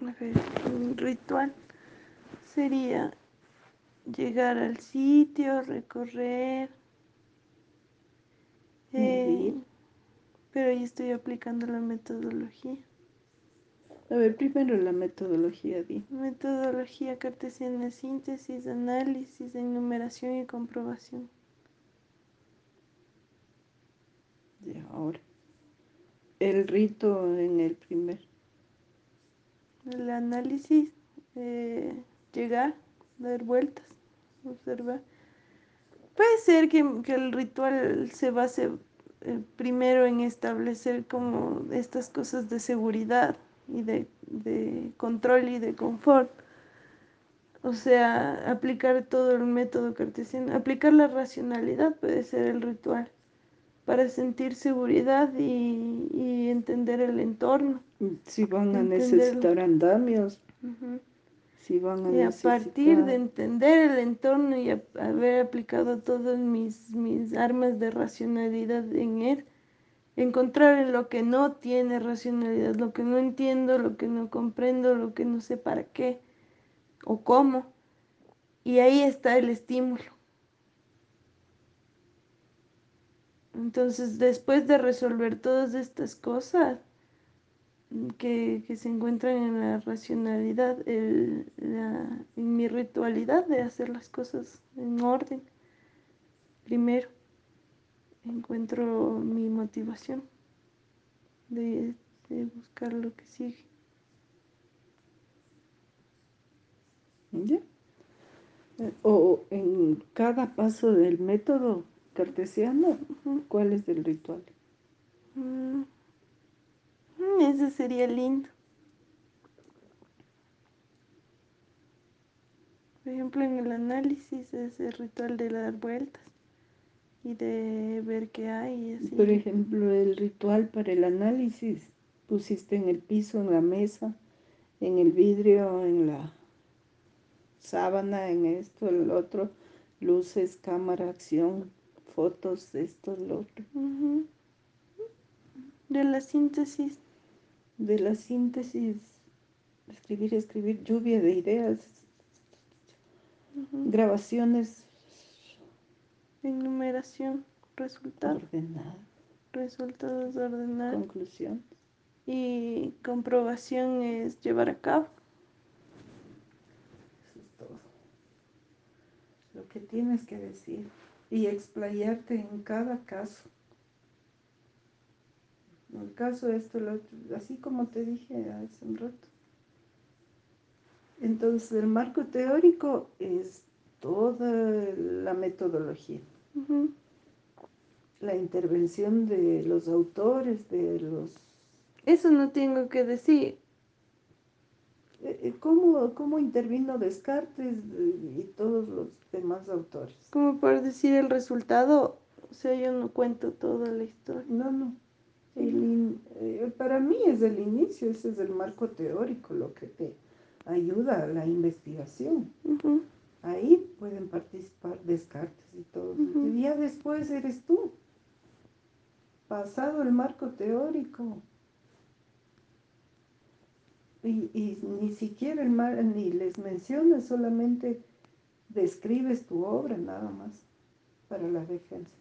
un ritual sería llegar al sitio, recorrer. Eh, pero ahí estoy aplicando la metodología. A ver, primero la metodología, di. Metodología cartesiana, síntesis, análisis, enumeración y comprobación. Ya, ahora. El rito en el primer. El análisis, eh, llegar, dar vueltas, observar. Puede ser que, el ritual se base eh, primero en establecer como estas cosas de seguridad y de, control y de confort. O sea, aplicar todo el método cartesiano, aplicar la racionalidad puede ser el ritual para sentir seguridad y, entender el entorno. Si van a necesitar andamios. Si van a y a partir de entender el entorno y haber aplicado todas mis, mis armas de racionalidad en él, encontrar en lo que no tiene racionalidad, lo que no entiendo, lo que no comprendo, lo que no sé para qué o cómo. Y ahí está el estímulo. Entonces, después de resolver todas estas cosas que, se encuentran en la racionalidad, en mi ritualidad de hacer las cosas en orden, primero encuentro mi motivación de, buscar lo que sigue. ¿Ya? O en cada paso del método cartesiano, ¿cuál es el ritual? Mm, mm, ese sería lindo. Por ejemplo, en el análisis es el ritual de dar vueltas y de ver qué hay. Por ejemplo, el ritual para el análisis pusiste en el piso, en la mesa, en el vidrio, en la sábana, en esto, en el otro, luces, cámara, acción, fotos, esto, lo otro. De la síntesis. De la síntesis, escribir, escribir, lluvia de ideas, grabaciones Enumeración, resultado. Ordenar. Resultados ordenar. Conclusión. Y comprobación es llevar a cabo. Eso es todo. Lo que tienes que decir y explayarte en cada caso. El caso esto, lo así como te dije hace un rato. Entonces el marco teórico es toda la metodología la intervención de los autores, de los... Eso no tengo que decir. Eh, eh, ¿Cómo, cómo intervino Descartes y todos los demás autores? Como por decir el resultado, o sea, yo no cuento toda la historia. No, no. Eh, para mí es el inicio, ese es el marco teórico, lo que te ayuda a la investigación. Ahí pueden participar Descartes y todo. Y ya después eres tú. Pasado el marco teórico. Y, ni siquiera el mar, ni les mencionas, solamente describes tu obra nada más para la defensa.